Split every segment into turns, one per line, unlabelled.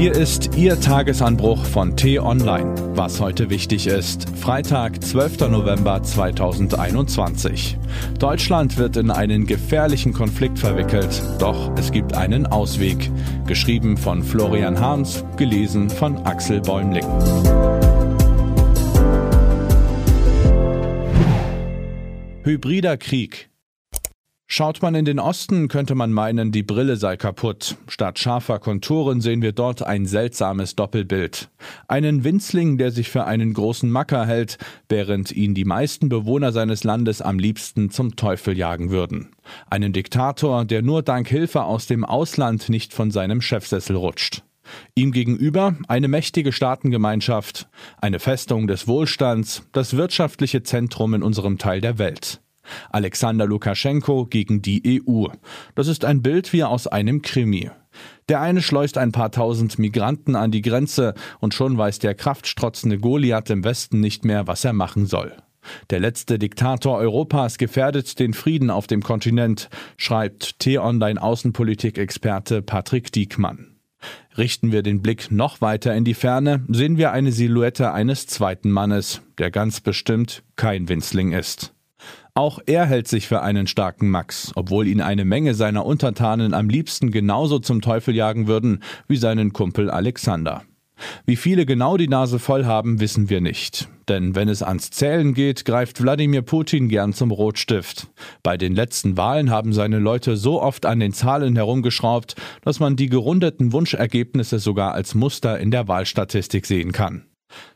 Hier ist Ihr Tagesanbruch von T-Online. Was heute wichtig ist. Freitag, 12. November 2021. Deutschland wird in einen gefährlichen Konflikt verwickelt, doch es gibt einen Ausweg. Geschrieben von Florian Harms, gelesen von Axel Bäumling. Hybrider Krieg. Schaut man in den Osten, könnte man meinen, die Brille sei kaputt. Statt scharfer Konturen sehen wir dort ein seltsames Doppelbild. Einen Winzling, der sich für einen großen Macker hält, während ihn die meisten Bewohner seines Landes am liebsten zum Teufel jagen würden. Einen Diktator, der nur dank Hilfe aus dem Ausland nicht von seinem Chefsessel rutscht. Ihm gegenüber eine mächtige Staatengemeinschaft, eine Festung des Wohlstands, das wirtschaftliche Zentrum in unserem Teil der Welt. Alexander Lukaschenko gegen die EU. Das ist ein Bild wie aus einem Krimi. Der eine schleust ein paar tausend Migranten an die Grenze und schon weiß der kraftstrotzende Goliath im Westen nicht mehr, was er machen soll. Der letzte Diktator Europas gefährdet den Frieden auf dem Kontinent, schreibt T-Online Außenpolitik-Experte Patrick Diekmann. Richten wir den Blick noch weiter in die Ferne, sehen wir eine Silhouette eines zweiten Mannes, der ganz bestimmt kein Winzling ist. Auch er hält sich für einen starken Max, obwohl ihn eine Menge seiner Untertanen am liebsten genauso zum Teufel jagen würden wie seinen Kumpel Alexander. Wie viele genau die Nase voll haben, wissen wir nicht. Denn wenn es ans Zählen geht, greift Wladimir Putin gern zum Rotstift. Bei den letzten Wahlen haben seine Leute so oft an den Zahlen herumgeschraubt, dass man die gerundeten Wunschergebnisse sogar als Muster in der Wahlstatistik sehen kann.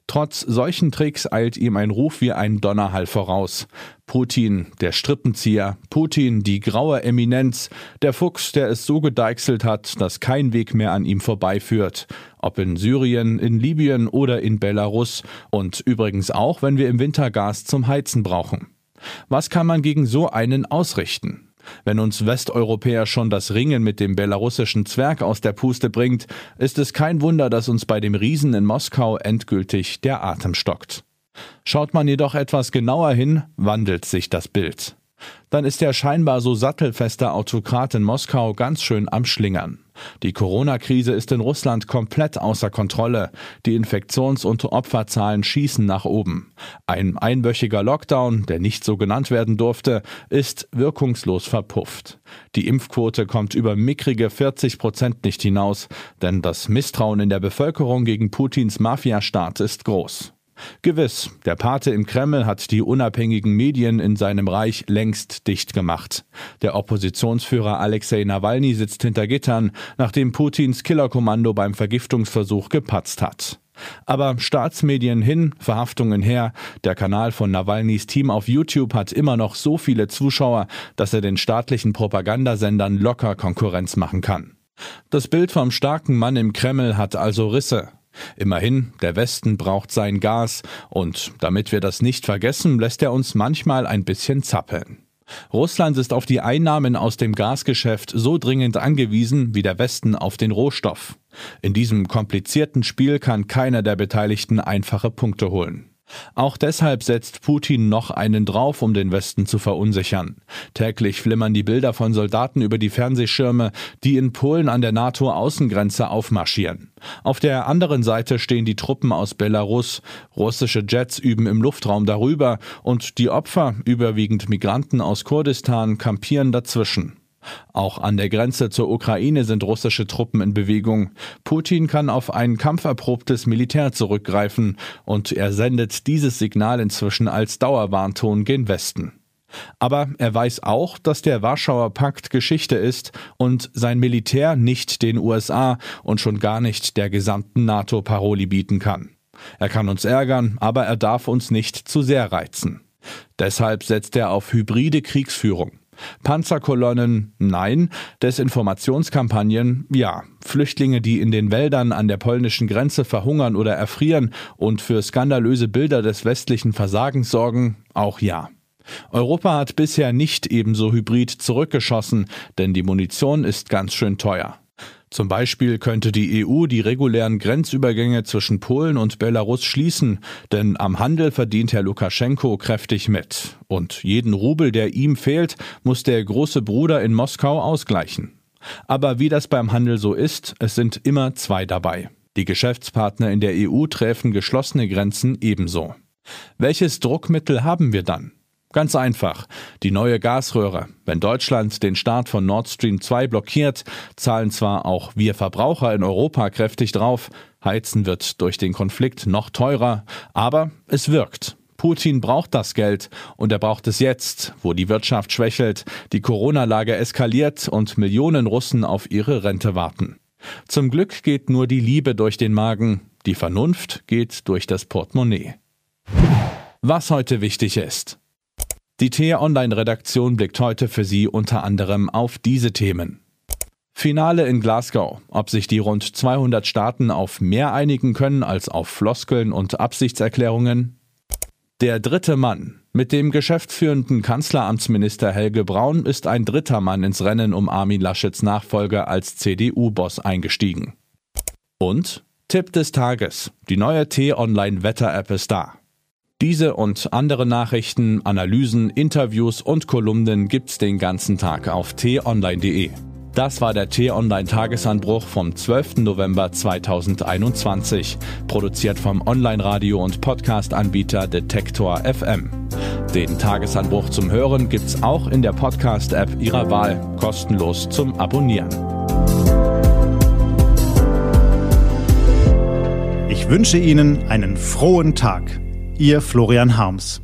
Trotz solchen Tricks eilt ihm ein Ruf wie ein Donnerhall voraus. Putin, der Strippenzieher, Putin, die graue Eminenz, der Fuchs, der es so gedeichselt hat, dass kein Weg mehr an ihm vorbeiführt. Ob in Syrien, in Libyen oder in Belarus und übrigens auch, wenn wir im Winter Gas zum Heizen brauchen. Was kann man gegen so einen ausrichten? Wenn uns Westeuropäer schon das Ringen mit dem belarussischen Zwerg aus der Puste bringt, ist es kein Wunder, dass uns bei dem Riesen in Moskau endgültig der Atem stockt. Schaut man jedoch etwas genauer hin, wandelt sich das Bild dann ist der scheinbar so sattelfeste Autokrat in Moskau ganz schön am Schlingern. Die Corona-Krise ist in Russland komplett außer Kontrolle. Die Infektions- und Opferzahlen schießen nach oben. Ein einwöchiger Lockdown, der nicht so genannt werden durfte, ist wirkungslos verpufft. Die Impfquote kommt über mickrige 40 Prozent nicht hinaus, denn das Misstrauen in der Bevölkerung gegen Putins Mafiastaat ist groß. Gewiss, der Pate im Kreml hat die unabhängigen Medien in seinem Reich längst dicht gemacht. Der Oppositionsführer Alexei Nawalny sitzt hinter Gittern, nachdem Putins Killerkommando beim Vergiftungsversuch gepatzt hat. Aber Staatsmedien hin, Verhaftungen her, der Kanal von Nawalnys Team auf YouTube hat immer noch so viele Zuschauer, dass er den staatlichen Propagandasendern locker Konkurrenz machen kann. Das Bild vom starken Mann im Kreml hat also Risse. Immerhin, der Westen braucht sein Gas, und damit wir das nicht vergessen, lässt er uns manchmal ein bisschen zappeln. Russland ist auf die Einnahmen aus dem Gasgeschäft so dringend angewiesen wie der Westen auf den Rohstoff. In diesem komplizierten Spiel kann keiner der Beteiligten einfache Punkte holen. Auch deshalb setzt Putin noch einen drauf, um den Westen zu verunsichern. Täglich flimmern die Bilder von Soldaten über die Fernsehschirme, die in Polen an der NATO-Außengrenze aufmarschieren. Auf der anderen Seite stehen die Truppen aus Belarus, russische Jets üben im Luftraum darüber und die Opfer, überwiegend Migranten aus Kurdistan, kampieren dazwischen. Auch an der Grenze zur Ukraine sind russische Truppen in Bewegung. Putin kann auf ein kampferprobtes Militär zurückgreifen und er sendet dieses Signal inzwischen als Dauerwarnton gen Westen. Aber er weiß auch, dass der Warschauer Pakt Geschichte ist und sein Militär nicht den USA und schon gar nicht der gesamten NATO Paroli bieten kann. Er kann uns ärgern, aber er darf uns nicht zu sehr reizen. Deshalb setzt er auf hybride Kriegsführung. Panzerkolonnen, nein. Desinformationskampagnen, ja. Flüchtlinge, die in den Wäldern an der polnischen Grenze verhungern oder erfrieren und für skandalöse Bilder des westlichen Versagens sorgen, auch ja. Europa hat bisher nicht ebenso hybrid zurückgeschossen, denn die Munition ist ganz schön teuer. Zum Beispiel könnte die EU die regulären Grenzübergänge zwischen Polen und Belarus schließen, denn am Handel verdient Herr Lukaschenko kräftig mit. Und jeden Rubel, der ihm fehlt, muss der große Bruder in Moskau ausgleichen. Aber wie das beim Handel so ist, es sind immer zwei dabei. Die Geschäftspartner in der EU treffen geschlossene Grenzen ebenso. Welches Druckmittel haben wir dann? Ganz einfach. Die neue Gasröhre. Wenn Deutschland den Start von Nord Stream 2 blockiert, zahlen zwar auch wir Verbraucher in Europa kräftig drauf, heizen wird durch den Konflikt noch teurer, aber es wirkt. Putin braucht das Geld und er braucht es jetzt, wo die Wirtschaft schwächelt, die Corona-Lage eskaliert und Millionen Russen auf ihre Rente warten. Zum Glück geht nur die Liebe durch den Magen, die Vernunft geht durch das Portemonnaie. Was heute wichtig ist. Die T-Online-Redaktion blickt heute für Sie unter anderem auf diese Themen. Finale in Glasgow. Ob sich die rund 200 Staaten auf mehr einigen können als auf Floskeln und Absichtserklärungen? Der dritte Mann. Mit dem geschäftsführenden Kanzleramtsminister Helge Braun ist ein dritter Mann ins Rennen um Armin Laschets Nachfolger als CDU-Boss eingestiegen. Und Tipp des Tages. Die neue T-Online-Wetter-App ist da. Diese und andere Nachrichten, Analysen, Interviews und Kolumnen gibt's den ganzen Tag auf t-online.de. Das war der T-Online Tagesanbruch vom 12. November 2021, produziert vom Online-Radio- und Podcast-Anbieter Detektor FM. Den Tagesanbruch zum Hören gibt's auch in der Podcast-App Ihrer Wahl, kostenlos zum Abonnieren.
Ich wünsche Ihnen einen frohen Tag. Ihr Florian Harms.